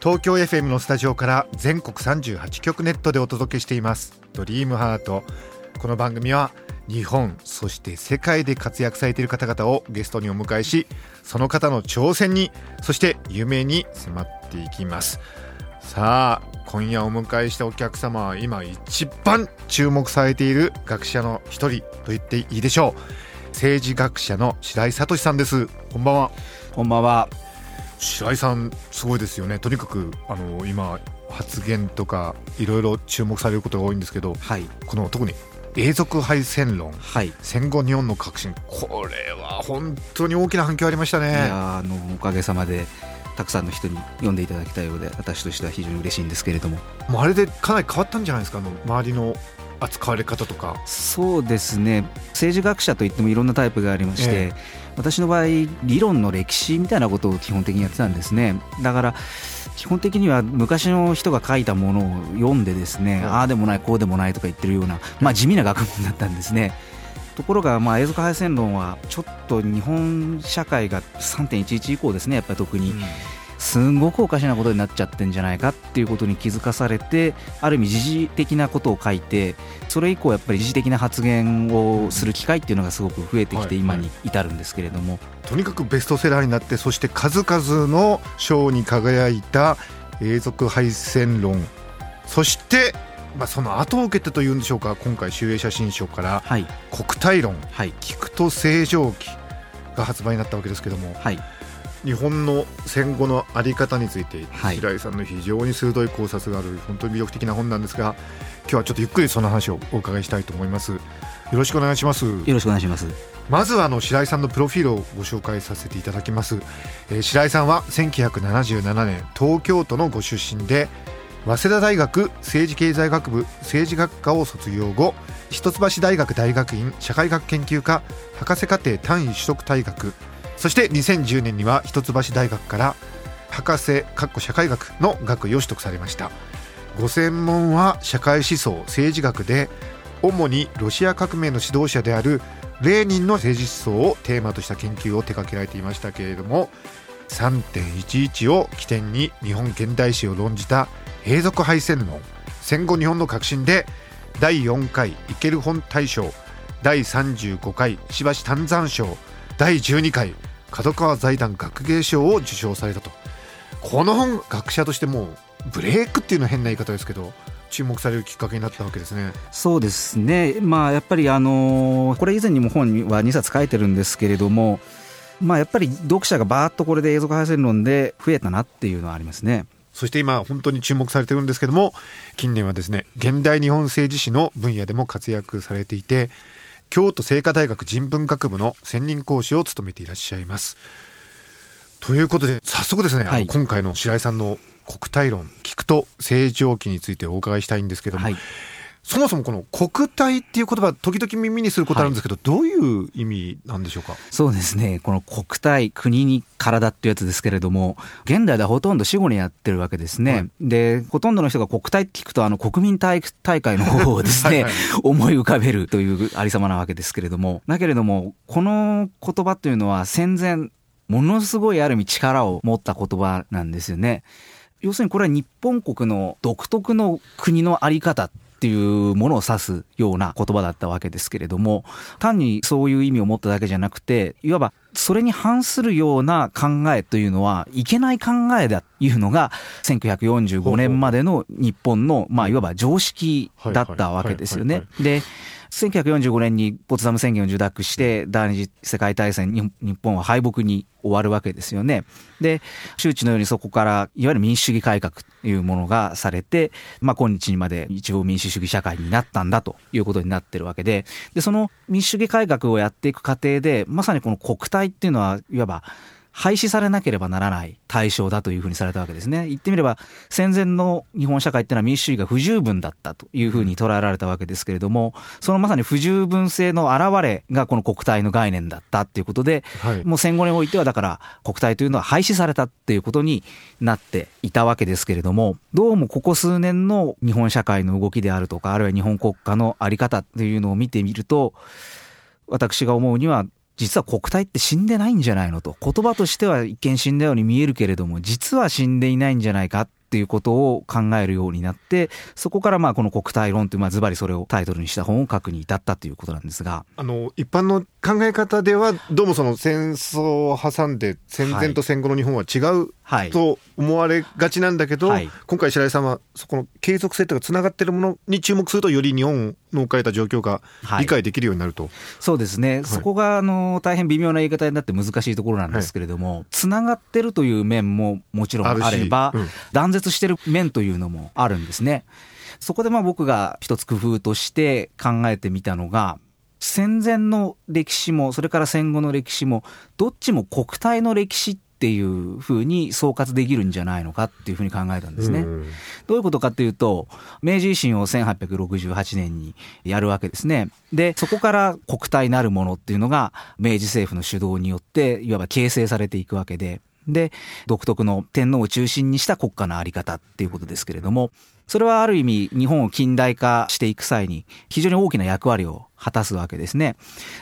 東京 FM のスタジオから全国38局ネットでお届けしています。ドリームハート。この番組は日本そして世界で活躍されている方々をゲストにお迎えしその方の挑戦にそして夢に迫っていきます。さあ今夜お迎えしたお客様は今一番注目されている学者の一人と言っていいでしょう。政治学者の白井聡さんです。こんばんは。こんばんは。白井さんすごいですよね。とにかくあの今発言とかいろいろ注目されることが多いんですけどはい。この特に永続敗戦論。はい。戦後日本の革新。これは本当に大きな反響ありましたいねやあのおかげさまでたくさんの人に読んでいただきたいようで私としては非常に嬉しいんですけれども。もうあれでかなり変わったんじゃないですか？あの周りの扱われ方とか。そうですね。政治学者といってもいろんなタイプがありまして、え私の場合理論の歴史みたいなことを基本的にやってたんですね。だから基本的には昔の人が書いたものを読んでですね、はいああでもないこうでもないとか言ってるような、まあ、地味な学問だったんですね。ところが、まあ、永続敗戦論はちょっと日本社会が3.11以降ですねやっぱり特に、すんごくおかしなことになっちゃってんじゃないかっていうことに気づかされてある意味時事的なことを書いてそれ以降やっぱり時事的な発言をする機会っていうのがすごく増えてきてはい。今に至るんですけれども、とにかくベストセラーになってそして数々の賞に輝いた永続敗戦論。そして、まあ、その後を受けてというんでしょうか今回集英写真賞からはい。国体論。はい。聞くと正常期が発売になったわけですけども。はい日本の戦後の在り方について、はい。白井さんの非常に鋭い考察がある本当に魅力的な本なんですが今日はちょっとゆっくりその話をお伺いしたいと思います。よろしくお願いします。よろしくお願いします。まずはあの白井さんのプロフィールをご紹介させていただきます、えー白井さんは1977年東京都のご出身で早稲田大学政治経済学部政治学科を卒業後一橋大学大学院社会学研究科博士課程単位取得退学そして2010年には一橋大学から博士かっこ社会学の学位を取得されました。ご専門は社会思想政治学で主にロシア革命の指導者であるレーニンの政治思想をテーマとした研究を手掛けられていましたけれども3.11を起点に日本現代史を論じた永続敗戦論戦後日本の革新で第4回イケル本大賞第35回石橋丹山賞第12回角川財団学芸賞を受賞されたと。この本学者としてもブレイクっていうのは変な言い方ですけど注目されるきっかけになったわけですね。そうですね。まあやっぱりあのこれ以前にも本には2冊書いてるんですけれどもまあやっぱり読者がバーッとこれで永続敗戦論で増えたなっていうのはありますね。そして今本当に注目されてるんですけども近年はですね現代日本政治史の分野でも活躍されていて京都精華大学人文学部の専任講師を務めていらっしゃいます。ということで早速ですね、はい今回の白井さんの国体論聞くと正常期についてお伺いしたいんですけども、はいそもそもこの国体っていう言葉時々耳にすることあるんですけど、どういう意味なんでしょうか？そうですね。この国体国に体っていうやつですけれども現代ではほとんど死後にやってるわけですね、はい。でほとんどの人が国体って聞くとあの国民体育大会の方をですねはい。は い思い浮かべるというありさまなわけですけれども。だけれどもこの言葉というのは戦前ものすごいある意味力を持った言葉なんですよね。要するにこれは日本国の独特の国のあり方っていうものを指すような言葉だったわけですけれども単にそういう意味を持っただけじゃなくていわばそれに反するような考えというのはいけない考えだというのが1945年までの日本のまあいわば常識だったわけですよね。で1945年にポツダム宣言を受諾して第二次世界大戦に日本は敗北に終わるわけですよね。で周知のようにそこからいわゆる民主主義改革というものがされて、まあ、今日にまで一応民主主義社会になったんだということになってるわけででその民主主義改革をやっていく過程でまさにこの国体っていうのはいわば廃止されなければならない対象だというふうにされたわけですね。言ってみれば戦前の日本社会っていうのは民主主義が不十分だったというふうに捉えられたわけですけれども、そのまさに不十分性の表れがこの国体の概念だったっていうことで、はい、もう戦後においてはだから国体というのは廃止されたっていうことになっていたわけですけれども、どうもここ数年の日本社会の動きであるとか、あるいは日本国家のあり方っていうのを見てみると、私が思うには実は国体って死んでないんじゃないのと。言葉としては一見死んだように見えるけれども実は死んでいないんじゃないかっていうことを考えるようになってそこからまあこの国体論というまあズバリそれをタイトルにした本を書くに至ったということなんですが。あの一般の考え方ではどうもその戦争を挟んで戦前と戦後の日本は違うと思われがちなんだけど、はい、今回白井さんはそこの継続性とかつながっているものに注目するとより日本の置かれた状況が理解できるようになると、はい、そうですね、はい、そこがあの大変微妙な言い方になって難しいところなんですけれども、つながってるという面ももちろんあれば、うん、断絶してる面というのもあるんですね。そこでまあ僕が一つ工夫として考えてみたのが戦前の歴史もそれから戦後の歴史もどっちも国体の歴史っていうふうに総括できるんじゃないのかっていうふうに考えたんですね。どういうことかっていうと明治維新を1868年にやるわけですね。でそこから国体なるものっていうのが明治政府の主導によっていわば形成されていくわけでで独特の天皇を中心にした国家の在り方っていうことですけれどもそれはある意味日本を近代化していく際に非常に大きな役割を果たすわけですね。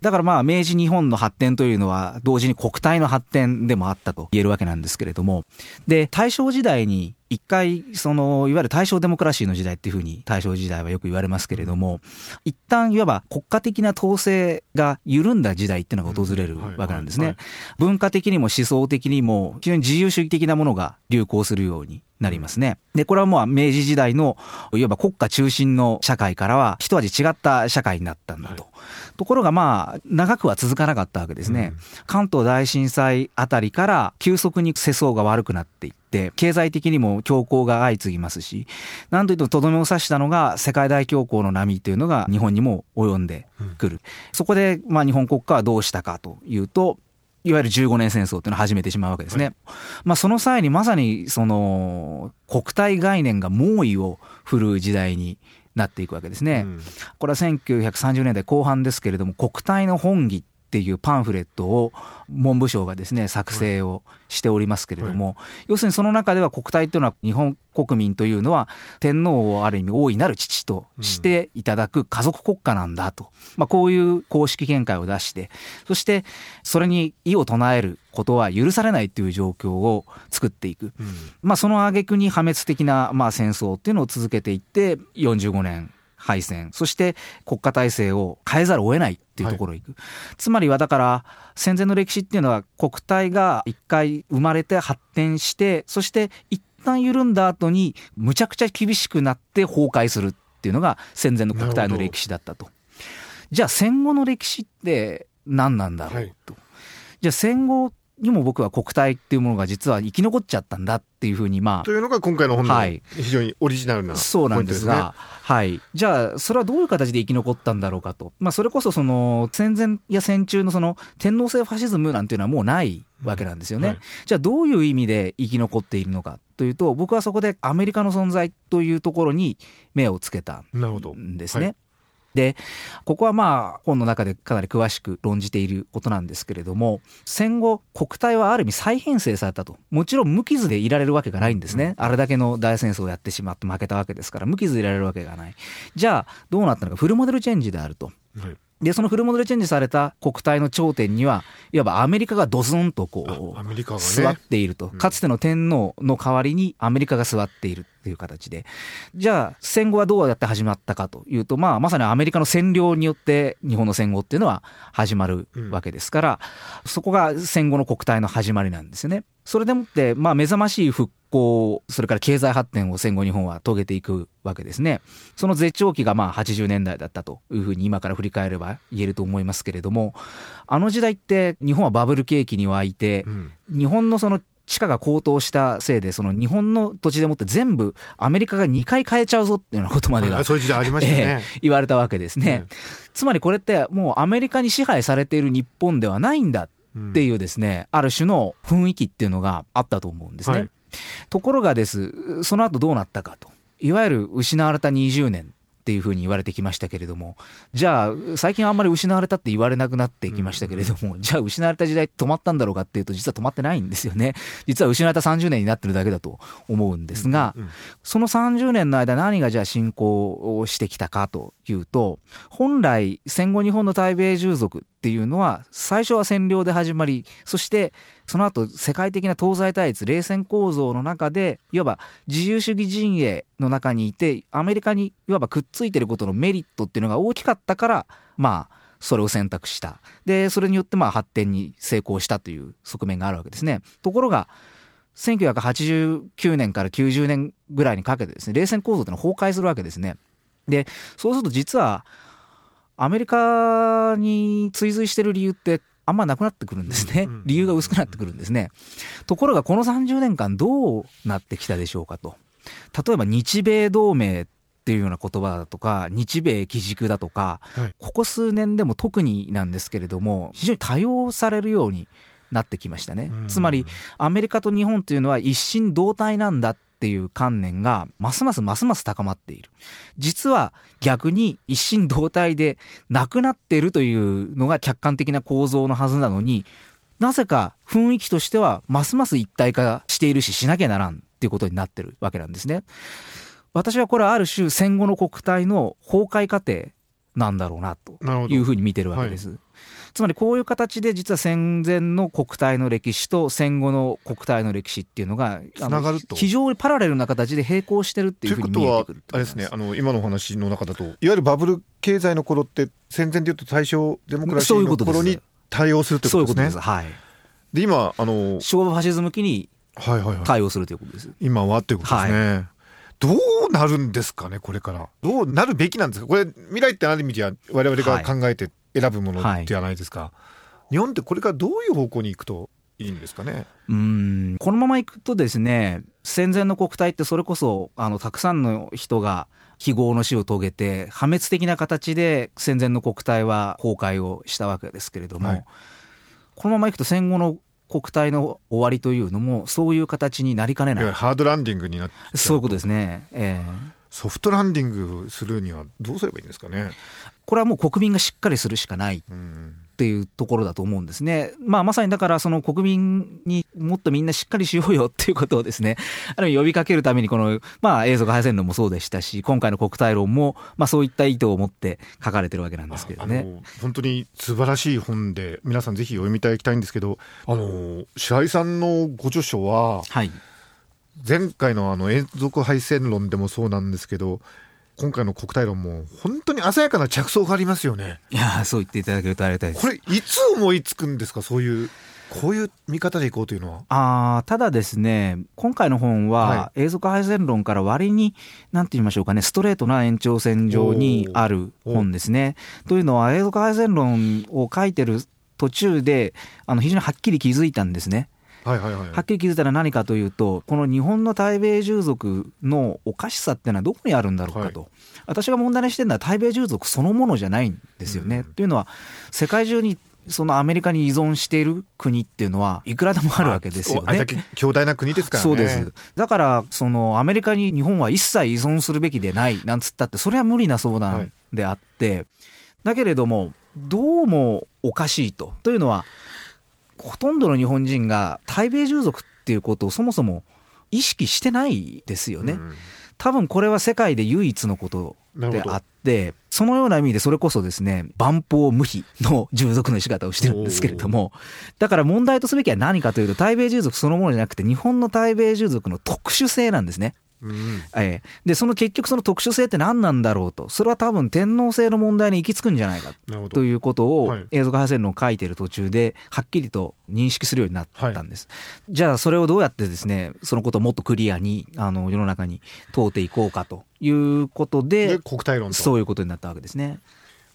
だからまあ明治日本の発展というのは同時に国体の発展でもあったと言えるわけなんですけれども、で、大正時代に一回、その、いわゆる大正デモクラシーの時代っていうふうに大正時代はよく言われますけれども、一旦いわば国家的な統制が緩んだ時代っていうのが訪れるわけなんですね。文化的にも思想的にも非常に自由主義的なものが流行するようになりますね。で、これはもう明治時代の、いわば国家中心の社会からは一味違った社会になったんだと。はい、ところがまあ、長くは続かなかったわけですね。うん、関東大震災あたりから急速に世相が悪くなっていって、経済的にも恐慌が相次ぎますし、なんといってもとどめを刺したのが世界大恐慌の波というのが日本にも及んでくる。うん、そこでまあ日本国家はどうしたかというと、いわゆる15年戦争っていうのを始めてしまうわけですね。はい、まあその際にまさにその国体概念が猛威を振るう時代になっていくわけですね。うん、これは1930年代後半ですけれども国体の本義っていうパンフレットを文部省がですね作成をしておりますけれども、要するにその中では国体というのは日本国民というのは天皇をある意味大いなる父としていただく家族国家なんだと、まあ、こういう公式見解を出してそしてそれに異を唱えることは許されないという状況を作っていく、まあ、その挙句に破滅的なまあ戦争っていうのを続けていって45年敗戦そして国家体制を変えざるを得ないっていうところに行く、はい、つまりはだから戦前の歴史っていうのは国体が一回生まれて発展してそして一旦緩んだ後にむちゃくちゃ厳しくなって崩壊するっていうのが戦前の国体の歴史だったと。じゃあ戦後の歴史って何なんだろうと。はい、じゃあ戦後にも僕は国体っていうものが実は生き残っちゃったんだっていうふうにまあというのが今回の本の非常にオリジナルな、はい、そうなんですが、はい、じゃあそれはどういう形で生き残ったんだろうかと、まあ、それこそその戦前や戦中のその天皇制ファシズムなんていうのはもうないわけなんですよね、はい、じゃあどういう意味で生き残っているのかというと僕はそこでアメリカの存在というところに目をつけたんですね。でここはまあ本の中でかなり詳しく論じていることなんですけれども戦後国体はある意味再編成されたともちろん無傷でいられるわけがないんですね、あれだけの大戦争をやってしまって負けたわけですから無傷でいられるわけがないじゃあどうなったのかフルモデルチェンジであると。はいでそのフルモデルチェンジされた国体の頂点にはいわばアメリカがドスンとこう、ね、座っていると、かつての天皇の代わりにアメリカが座っているっていう形で。じゃあ戦後はどうやって始まったかというと、まあ、まさにアメリカの占領によって日本の戦後っていうのは始まるわけですから、うん、そこが戦後の国体の始まりなんですよね。それでもって、まあ、目覚ましい復興それから経済発展を戦後日本は遂げていくわけですね。その絶頂期がまあ80年代だったというふうに今から振り返れば言えると思いますけれどもあの時代って日本はバブル景気に沸いて、うん、日本のその地価が高騰したせいでその日本の土地でもって全部アメリカが2回買えちゃうぞっていうようなことまでが、そういう時代ありましたね、えー、言われたわけですね、つまりこれってもうアメリカに支配されている日本ではないんだっっていうですね、ある種の雰囲気っていうのがあったと思うんですね。はいところがですその後どうなったかと。いわゆる失われた20年っていうふうに言われてきましたけれども。じゃあ最近あんまり失われたって言われなくなってきましたけれども、じゃあ失われた時代止まったんだろうかっていうと実は止まってないんですよね。実は失われた30年になってるだけだと思うんですが、うんうんその30年の間何がじゃあ進行をしてきたかというと本来戦後日本の対米従属っていうのは最初は占領で始まりそしてその後世界的な東西対立冷戦構造の中でいわば自由主義陣営の中にいてアメリカにいわばくっついてることのメリットっていうのが大きかったからまあそれを選択した。でそれによってまあ発展に成功したという側面があるわけですね。ところが1989年から90年ぐらいにかけてですね冷戦構造っていうのは崩壊するわけですね。でそうすると実はアメリカに追随してる理由ってあんまなくなってくるんですね。理由が薄くなってくるんですね。ところがこの30年間どうなってきたでしょうかと。例えば日米同盟っていうような言葉だとか日米基軸だとか、はい。ここ数年でも特になんですけれども非常に多用されるようになってきましたね。うん。つまりアメリカと日本というのは一心同体なんだっていう観念がますますますます高まっている実は逆に一心同体でなくなっているというのが客観的な構造のはずなのになぜか雰囲気としてはますます一体化しているししなきゃならんっていうことになってるわけなんですね。私はこれはある種戦後の国体の崩壊過程なんだろうなというふうに見てるわけです。つまりこういう形で実は戦前の国体の歴史と戦後の国体の歴史っていうのがつながると。非常にパラレルな形で並行してるっていうふうに見えてくるということはあれですねあの今のお話の中だといわゆるバブル経済の頃って戦前でいうと大正デモクラシーの頃に対応するってそういうことことです。ねです。はい。で今あの昭和ファシズム期にはいはいはい。対応するということです。今はっていうことですね、どうなるんですかねこれから。どうなるべきなんですか。これ未来ってある意味じゃ我々が考えて選ぶものじゃないですか、日本ってこれからどういう方向に行くといいんですかね？うーん。このままいくとですね戦前の国体ってそれこそあのたくさんの人が非業の死を遂げて破滅的な形で戦前の国体は崩壊をしたわけですけれども、はい。このままいくと戦後の国体の終わりというのもそういう形になりかねない。ハードランディングになってそういうことですね、ええソフトランディングするにはどうすればいいんですかね？これはもう国民がしっかりするしかないうんっていうところだと思うんですね。まあまさにだからその国民にもっとみんなしっかりしようよっていうことをですね、ある意味呼びかけるためにこの、まあ映像が配線論もそうでしたし、今回の国体論も、まあそういった意図を持って書かれてるわけなんですけどね。本当に素晴らしい本で皆さんぜひ読みいただきたいんですけどあの白井さんのご著書ははい。前回のあの永続配線論でもそうなんですけど今回の国体論も本当に鮮やかな着想がありますよねいやーそう言っていただけるとありがたいですこ。れいつ思いつくんですか？そういうこういう見方でいこうというのはあーただですね、今回の本はは、永続配線論から割に、なんて言いましょうかね、ストレートな延長線上にある本ですね。というのは、永続配線論を書いてる途中で、あの非常にはっきり気づいたんですね。はいはいはいはっきり気づいたら何かというと、この日本の対米従属のおかしさっていうのはどこにあるんだろうかと。私が問題にしてるのは対米従属そのものじゃないんですよね。うんというのは、世界中にそのアメリカに依存している国っていうのはいくらでもあるわけですよね。だけ強大な国ですからねそうです。だから、そのアメリカに日本は一切依存するべきでないなんつったって、それは無理な相談であって、だけれども、どうもおかしいと。というのは、ほとんどの日本人が対米従属っていうことをそもそも意識してないですよね。うん多分これは世界で唯一のことであって、そのような意味でそれこそですね、万法無比の従属の仕方をしてるんですけれども、だから問題とすべきは何かというと、対米従属そのものじゃなくて、日本の対米従属の特殊性なんですね。うん。ええ、で、その結局その特殊性って何なんだろうと。それは多分天皇制の問題に行き着くんじゃないかということをはい。映像化配線論を書いている途中ではっきりと認識するようになったんです。じゃあそれをどうやってですね、そのことをもっとクリアにあの世の中に問うていこうかということでで、国体論と。そういうことになったわけですね。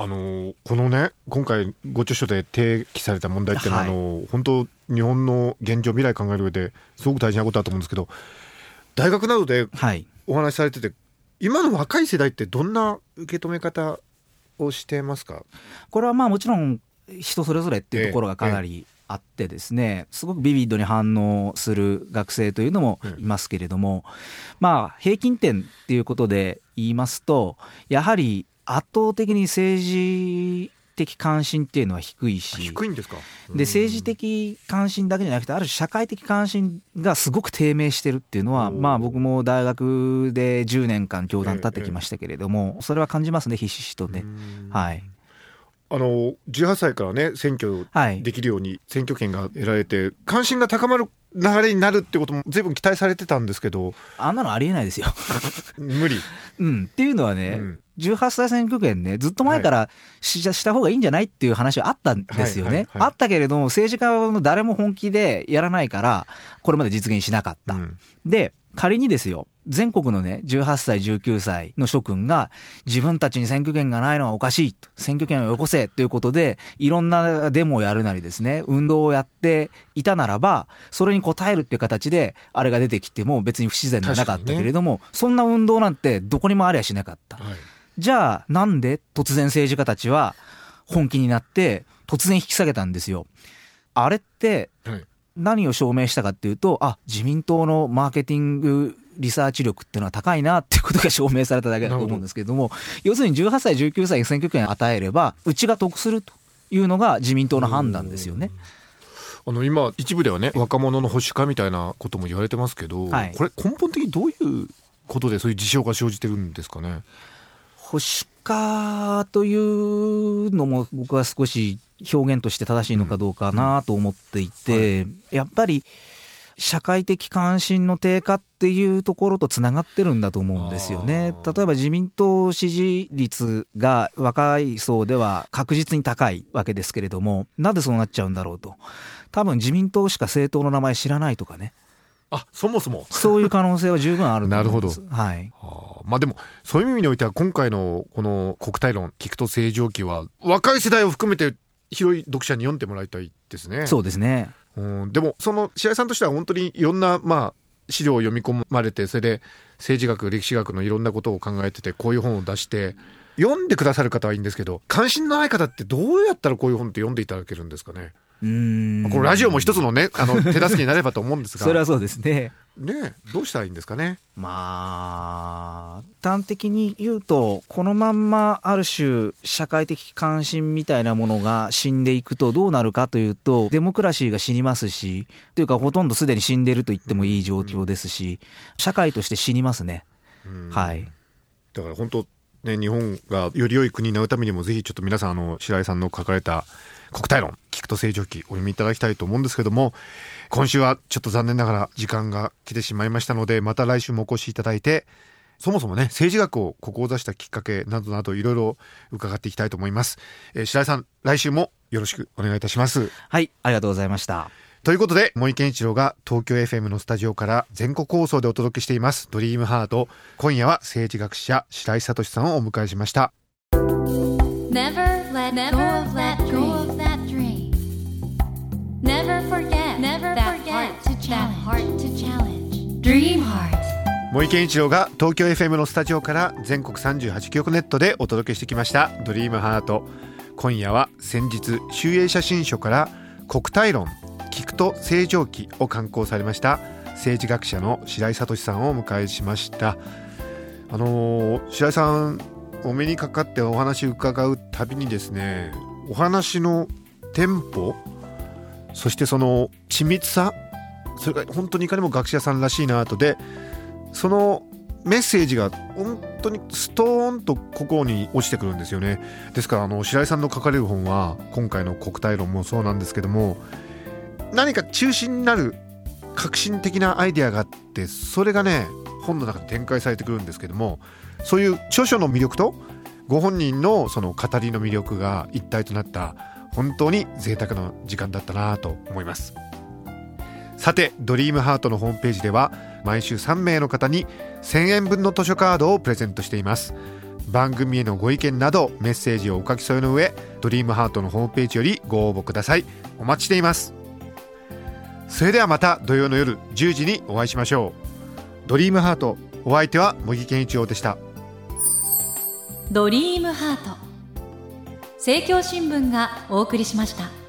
あのこのね今回ご著書で提起された問題っていうのは、はい。あの本当日本の現状未来考える上ですごく大事なことだと思うんですけど大学などではい。お話しされてて今の若い世代ってどんな受け止め方をしてますか？これはまあもちろん人それぞれっていうところがかなりあってですねすごくビビッドに反応する学生というのもいますけれども、まあ平均点っていうことで言いますとやはり圧倒的に政治的関心っていうのは低いし。低いんですか？で政治的関心だけじゃなくてある種社会的関心がすごく低迷してるっていうのはまあ僕も大学で10年間教壇立ってきましたけれどもそれは感じますねひしひしとね。はい。あの18歳からね選挙できるように選挙権が得られて、関心が高まる流れになるってことも随分期待されてたんですけど。あんなのありえないですよ。無理、うん、っていうのはね、うん、18歳選挙権ねずっと前からし,、した方がいいんじゃないっていう話はあったんですよね、はいはいはい、あったけれども政治家の誰も本気でやらないからこれまで実現しなかった、うん、で仮にですよ全国のね、18歳、19歳の諸君が、自分たちに選挙権がないのはおかしいと、選挙権をよこせということで、いろんなデモをやるなりですね、運動をやっていたならば、それに応えるっていう形で、あれが出てきても別に不自然ではなかったけれども、ね、そんな運動なんてどこにもありゃしなかった。はい、じゃあ、なんで突然政治家たちは本気になって、突然引き下げたんですよ。あれって、何を証明したかっていうと、あ、自民党のマーケティングリサーチ力っていうのは高いなっていうことが証明されただけだと思うんですけれども、要するに18歳、19歳に選挙権を与えれば、うちが得するというのが自民党の判断ですよね。あの今一部ではね若者の保守化みたいなことも言われてますけど、はい、これ根本的にどういうことでそういう事象が生じてるんですかね？保守化というのも僕は少し表現として正しいのかどうかなと思っていて、やっぱり社会的関心の低下っていうところとつながってるんだと思うんですよね。例えば自民党支持率が若い層では確実に高いわけですけれども、なんでそうなっちゃうんだろうと。多分自民党しか政党の名前知らないとかね。あそもそも。そういう可能性は十分あるなるほど、はい、はあ、まあでもそういう意味においては今回のこの国体論聞くと正常期は若い世代を含めて広い読者に読んでもらいたいですね。そうですね。うん、でもその白井さんとしては本当にいろんなまあ資料を読み込まれてそれで政治学歴史学のいろんなことを考えててこういう本を出して読んでくださる方はいいんですけど関心のない方ってどうやったらこういう本って読んでいただけるんですかね？うん。このラジオも一つのねあの 手助けになればと思うんですが。それはそうですね。ねどうしたらいいんですかね？まあ端的に言うとこのまんまある種社会的関心みたいなものが死んでいくとどうなるかというとデモクラシーが死にますしというかほとんどすでに死んでると言ってもいい状況ですし社会として死にますね。はい。だから本当ね日本がより良い国になるためにもぜひちょっと皆さんあの白井さんの書かれた国体論聞くと正常期お読みいただきたいと思うんですけども今週はちょっと残念ながら時間が来てしまいましたのでまた来週もお越しいただいてそもそもね政治学を志したきっかけなどなどいろいろ伺っていきたいと思います、えー、白井さん来週もよろしくお願いいたします。はいありがとうございました。ということで森健一郎が東京 FM のスタジオから全国放送でお届けしています。ドリームハート。今夜は政治学者白井聡さんをお迎えしました。Never let go of that dream. 森健一郎が東京 FM のスタジオから全国38局ネットでお届けしてきました「ドリームハート。今夜は先日集英写真書から「国体論聞くと正常期」を刊行されました。政治学者の白井聡さんをお迎えしました。あのー、白井さんお目にかかってお話伺うたびにですねお話のテンポそしてその緻密さそれが本当にいかにも学者さんらしいなとでそのメッセージが本当にストーンと心に落ちてくるんですよね。ですからあの白井さんの書かれる本は今回の国体論もそうなんですけども何か中心になる革新的なアイデアがあってそれがね本の中で展開されてくるんですけどもそういう著書の魅力とご本人のその語りの魅力が一体となった本当に贅沢な時間だったなと思います。さてドリームハートのホームページでは毎週3名の方に1000円分の図書カードをプレゼントしています。番組へのご意見などメッセージをお書き添えの上ドリームハートのホームページよりご応募ください。お待ちしています。それではまた土曜の夜10時にお会いしましょう。ドリームハートお相手は茂木健一郎でした。ドリームハート。政教新聞がお送りしました。